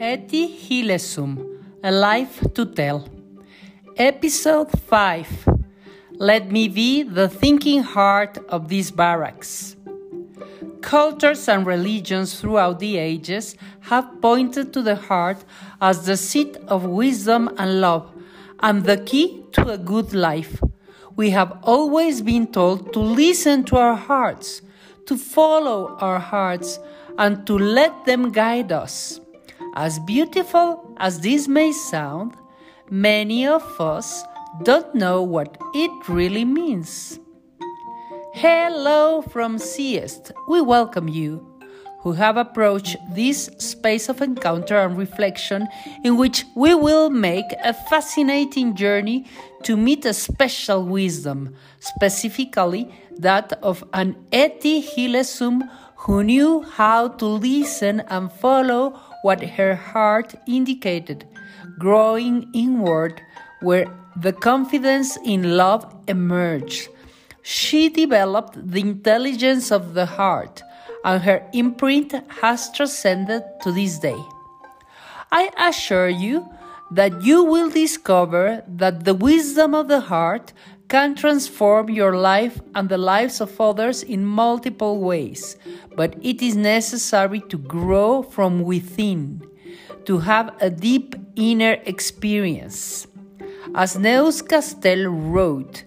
Etty Hillesum, A Life to Tell. Episode 5 Let me be the thinking heart of these barracks. Cultures and religions throughout the ages have pointed to the heart as the seat of wisdom and love and the key to a good life. We have always been told to listen to our hearts, to follow our hearts, and to let them guide us. As beautiful as this may sound, many of us don't know what it really means. Hello from CIEST. We welcome you who have approached this space of encounter and reflection in which we will make a fascinating journey to meet a special wisdom, specifically that of an Etty Hillesum who knew how to listen and follow what her heart indicated, growing inward where the confidence in love emerged. She developed the intelligence of the heart, and her imprint has transcended to this day. I assure you that you will discover that the wisdom of the heart can transform your life and the lives of others in multiple ways, but it is necessary to grow from within, to have a deep inner experience. As Neus Castel wrote,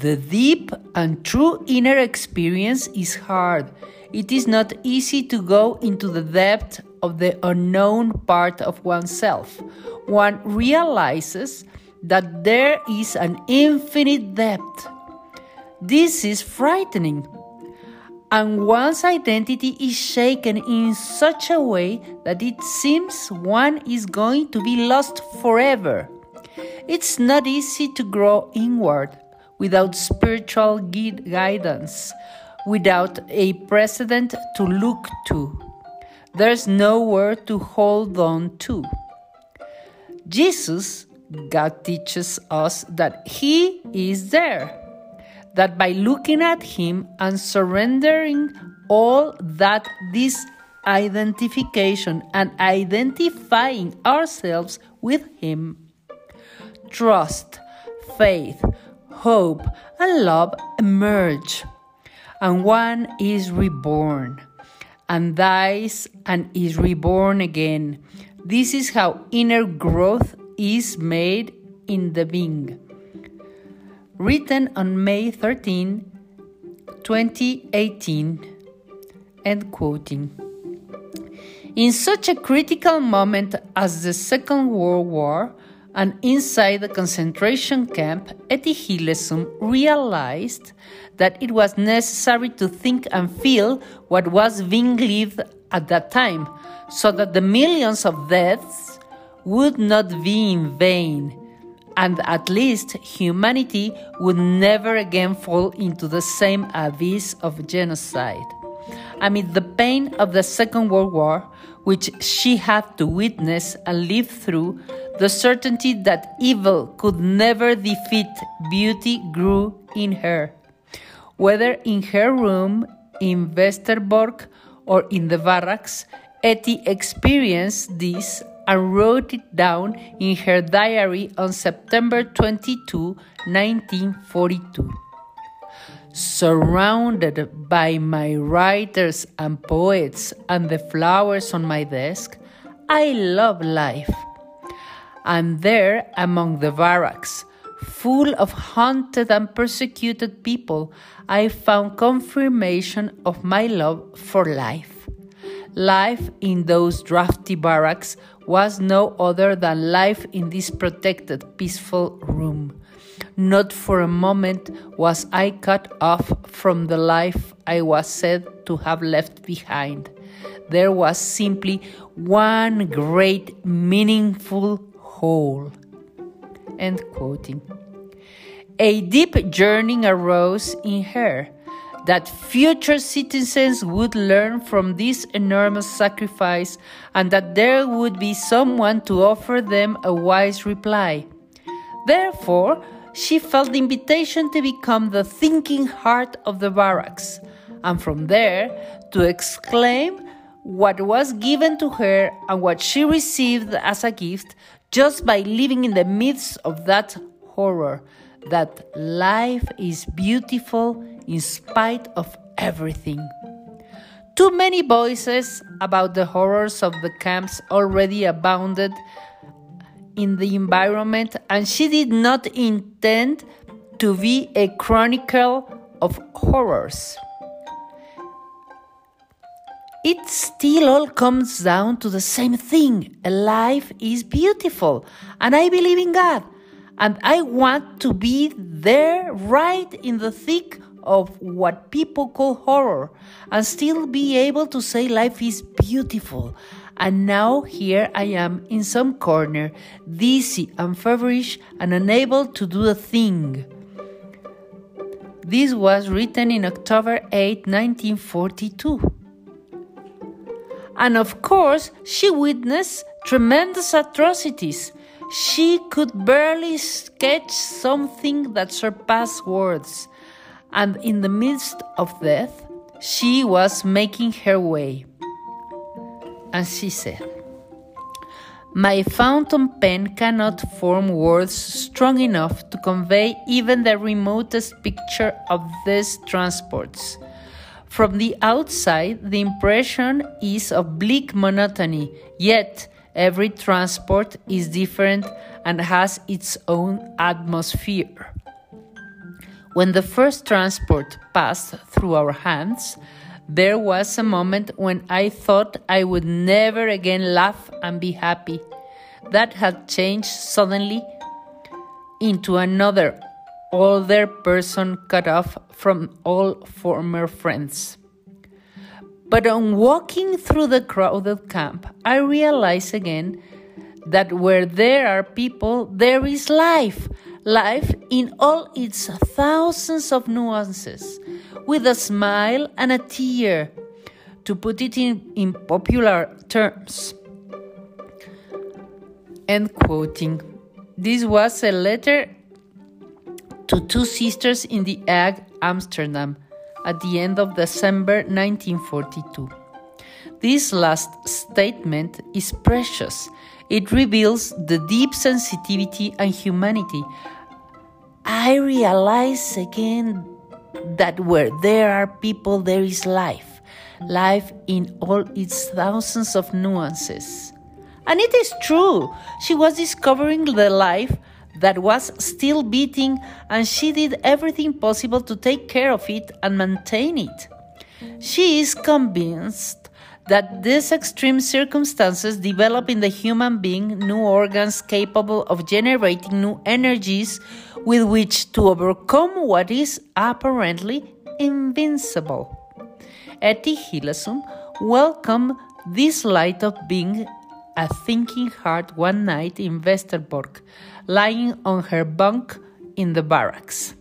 the deep and true inner experience is hard. It is not easy to go into the depth of the unknown part of oneself. One realizes that there is an infinite depth. This is frightening. And one's identity is shaken in such a way that it seems one is going to be lost forever. It's not easy to grow inward without spiritual guidance, without a precedent to look to. There's nowhere to hold on to. Jesus God teaches us that He is there, that by looking at Him and surrendering all that this identification and identifying ourselves with Him, trust, faith, hope, and love emerge, and one is reborn and dies and is reborn again. This is how inner growth is made in the Bing. Written on May 13, 2018. End quoting. In such a critical moment as the Second World War, and inside the concentration camp, Etty Hillesum realized that it was necessary to think and feel what was being lived at that time, so that the millions of deaths would not be in vain, and at least humanity would never again fall into the same abyss of genocide. Amid the pain of the Second World War, which she had to witness and live through, the certainty that evil could never defeat beauty grew in her. Whether in her room in Westerbork or in the barracks, Etty experienced this and wrote it down in her diary on September 22, 1942. Surrounded by my writers and poets and the flowers on my desk, I love life. And there, among the barracks, full of hunted and persecuted people, I found confirmation of my love for life. Life in those drafty barracks was no other than life in this protected, peaceful room. Not for a moment was I cut off from the life I was said to have left behind. There was simply one great, meaningful whole. End quoting. A deep yearning arose in her that future citizens would learn from this enormous sacrifice and that there would be someone to offer them a wise reply. Therefore, she felt the invitation to become the thinking heart of the barracks, and from there to exclaim what was given to her and what she received as a gift just by living in the midst of that horror that life is beautiful in spite of everything. Too many voices about the horrors of the camps already abounded in the environment, and she did not intend to be a chronicle of horrors. It still all comes down to the same thing. Life is beautiful, and I believe in God, and I want to be there right in the thick of what people call horror and still be able to say life is beautiful. And now here I am in some corner, dizzy and feverish and unable to do a thing. This was written in October 8, 1942. And of course, she witnessed tremendous atrocities. She could barely sketch something that surpassed words and in the midst of death, she was making her way. And she said, My fountain pen cannot form words strong enough to convey even the remotest picture of these transports. From the outside, the impression is of bleak monotony, yet every transport is different and has its own atmosphere. When the first transport passed through our hands, there was a moment when I thought I would never again laugh and be happy. That had changed suddenly into another older person cut off from all former friends. But on walking through the crowded camp, I realized again that where there are people, there is life life in all its thousands of nuances, with a smile and a tear, to put it in, in popular terms. End quoting. This was a letter to two sisters in the Hague, Amsterdam, at the end of December 1942. This last statement is precious it reveals the deep sensitivity and humanity. I realize again that where there are people, there is life. Life in all its thousands of nuances. And it is true, she was discovering the life that was still beating, and she did everything possible to take care of it and maintain it. She is convinced that these extreme circumstances develop in the human being new organs capable of generating new energies with which to overcome what is apparently invincible. Etty Hillesum welcomed this light of being a thinking heart one night in Westerbork, lying on her bunk in the barracks.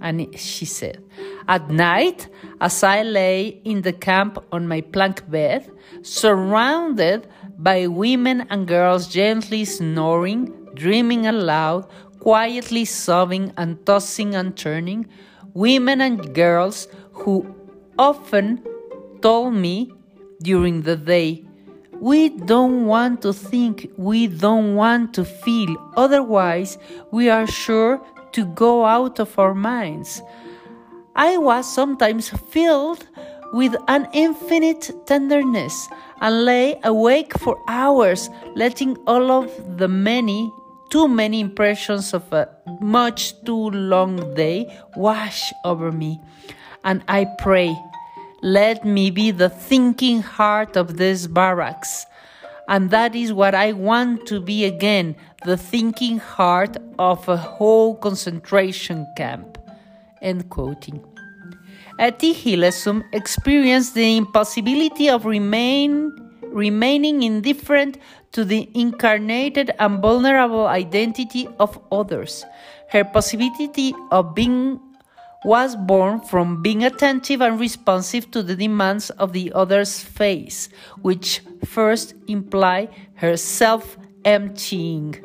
And she said, At night, as I lay in the camp on my plank bed, surrounded by women and girls gently snoring, dreaming aloud, quietly sobbing and tossing and turning, women and girls who often told me during the day, we don't want to think, we don't want to feel, otherwise, we are sure to go out of our minds. I was sometimes filled with an infinite tenderness and lay awake for hours, letting all of the many, too many impressions of a much too long day wash over me. And I pray, let me be the thinking heart of these barracks. And that is what I want to be again the thinking heart of a whole concentration camp. End quoting. Etty Hillesum experienced the impossibility of remain, remaining indifferent to the incarnated and vulnerable identity of others. Her possibility of being was born from being attentive and responsive to the demands of the other's face, which first imply her self emptying.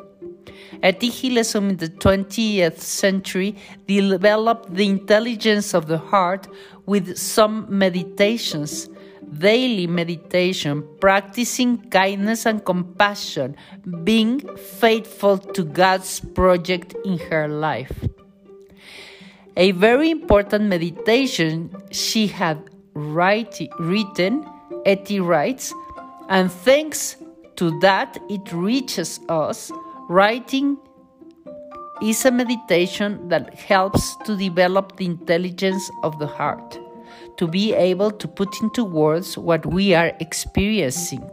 Etty Hillesum in the 20th century developed the intelligence of the heart with some meditations. daily meditation, practicing kindness and compassion, being faithful to God's project in her life. A very important meditation she had write, written, Etty writes, and thanks to that it reaches us. Writing is a meditation that helps to develop the intelligence of the heart, to be able to put into words what we are experiencing.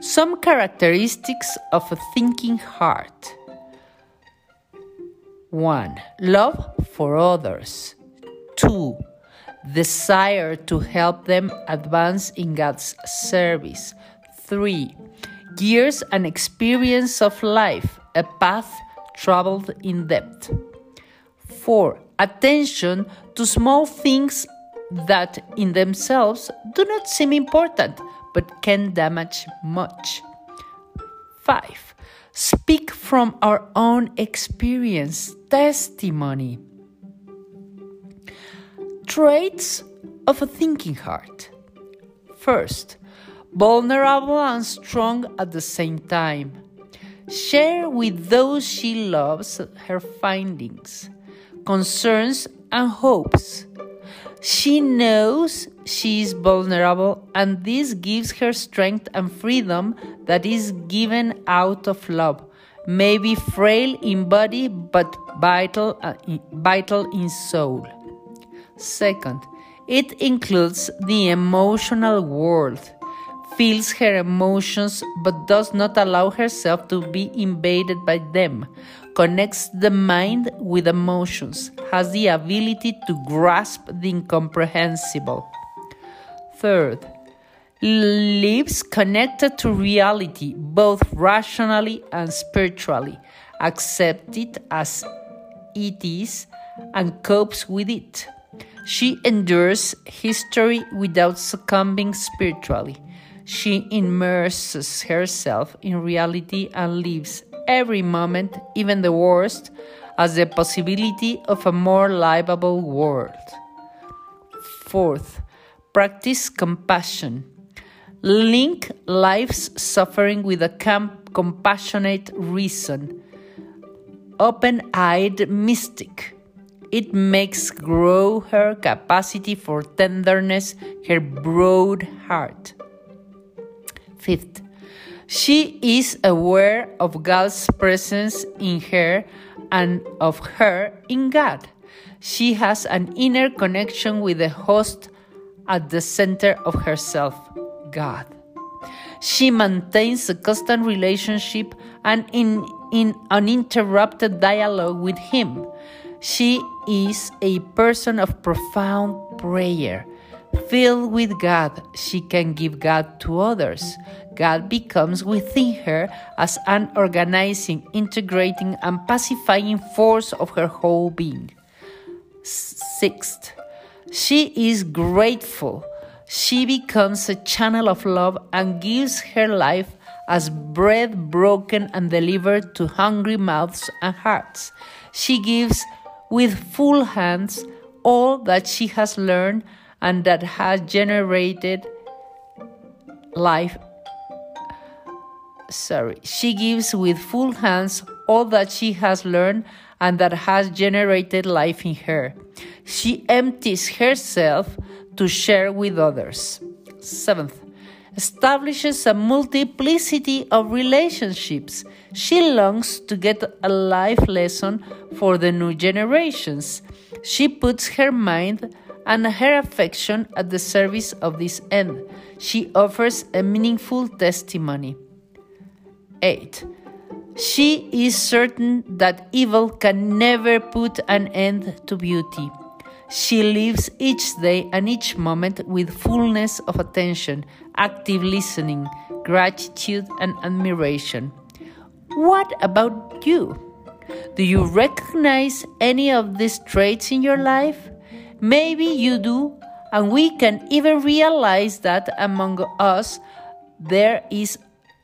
Some characteristics of a thinking heart 1. Love for others. 2. Desire to help them advance in God's service. 3. Years and experience of life, a path traveled in depth. 4. Attention to small things that in themselves do not seem important but can damage much. 5. Speak from our own experience, testimony. Traits of a thinking heart. First, vulnerable and strong at the same time. Share with those she loves her findings, concerns, and hopes. She knows she is vulnerable, and this gives her strength and freedom that is given out of love. Maybe frail in body, but vital, uh, vital in soul. Second, it includes the emotional world feels her emotions but does not allow herself to be invaded by them, connects the mind with emotions, has the ability to grasp the incomprehensible. Third, lives connected to reality, both rationally and spiritually, accepts it as it is, and copes with it. She endures history without succumbing spiritually. She immerses herself in reality and lives every moment, even the worst, as the possibility of a more livable world. Fourth, practice compassion. Link life's suffering with a compassionate reason. Open eyed mystic. It makes grow her capacity for tenderness, her broad heart. Fifth, she is aware of God's presence in her and of her in God. She has an inner connection with the host at the center of herself, God. She maintains a constant relationship and in, in uninterrupted dialogue with Him. She is a person of profound prayer Filled with God, she can give God to others. God becomes within her as an organizing, integrating, and pacifying force of her whole being. Sixth, she is grateful. She becomes a channel of love and gives her life as bread broken and delivered to hungry mouths and hearts. She gives with full hands all that she has learned and that has generated life. Sorry, she gives with full hands all that she has learned and that has generated life in her. She empties herself to share with others. Seventh, establishes a multiplicity of relationships. She longs to get a life lesson for the new generations. She puts her mind and her affection at the service of this end. She offers a meaningful testimony. 8. She is certain that evil can never put an end to beauty. She lives each day and each moment with fullness of attention, active listening, gratitude, and admiration. What about you? Do you recognize any of these traits in your life? Maybe you do, and we can even realize that among us there is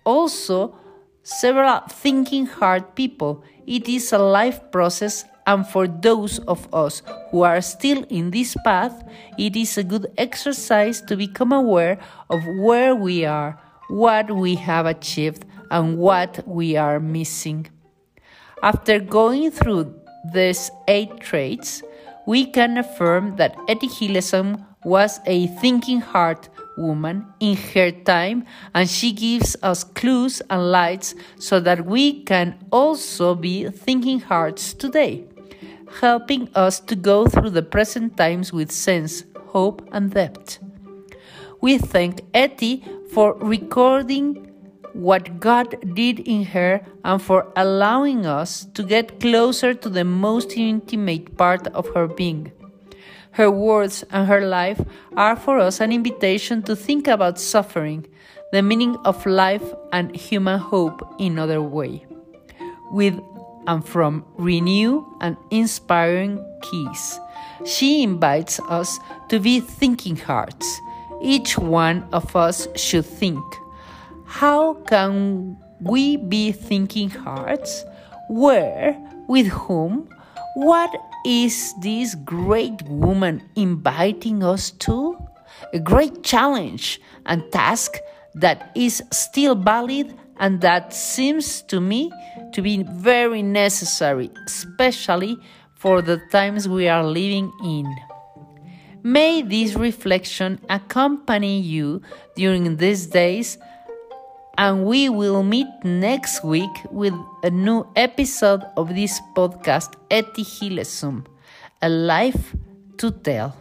also several thinking hard people. It is a life process and for those of us who are still in this path, it is a good exercise to become aware of where we are, what we have achieved, and what we are missing. After going through these eight traits, we can affirm that Etty Hillesum was a thinking heart woman in her time, and she gives us clues and lights so that we can also be thinking hearts today, helping us to go through the present times with sense, hope, and depth. We thank Etty for recording what God did in her and for allowing us to get closer to the most intimate part of her being. Her words and her life are for us an invitation to think about suffering, the meaning of life, and human hope in other way. With and from Renew and Inspiring Keys, she invites us to be thinking hearts. Each one of us should think how can we be thinking hearts? Where? With whom? What is this great woman inviting us to? A great challenge and task that is still valid and that seems to me to be very necessary, especially for the times we are living in. May this reflection accompany you during these days and we will meet next week with a new episode of this podcast, Etty Hillesum, A Life to Tell.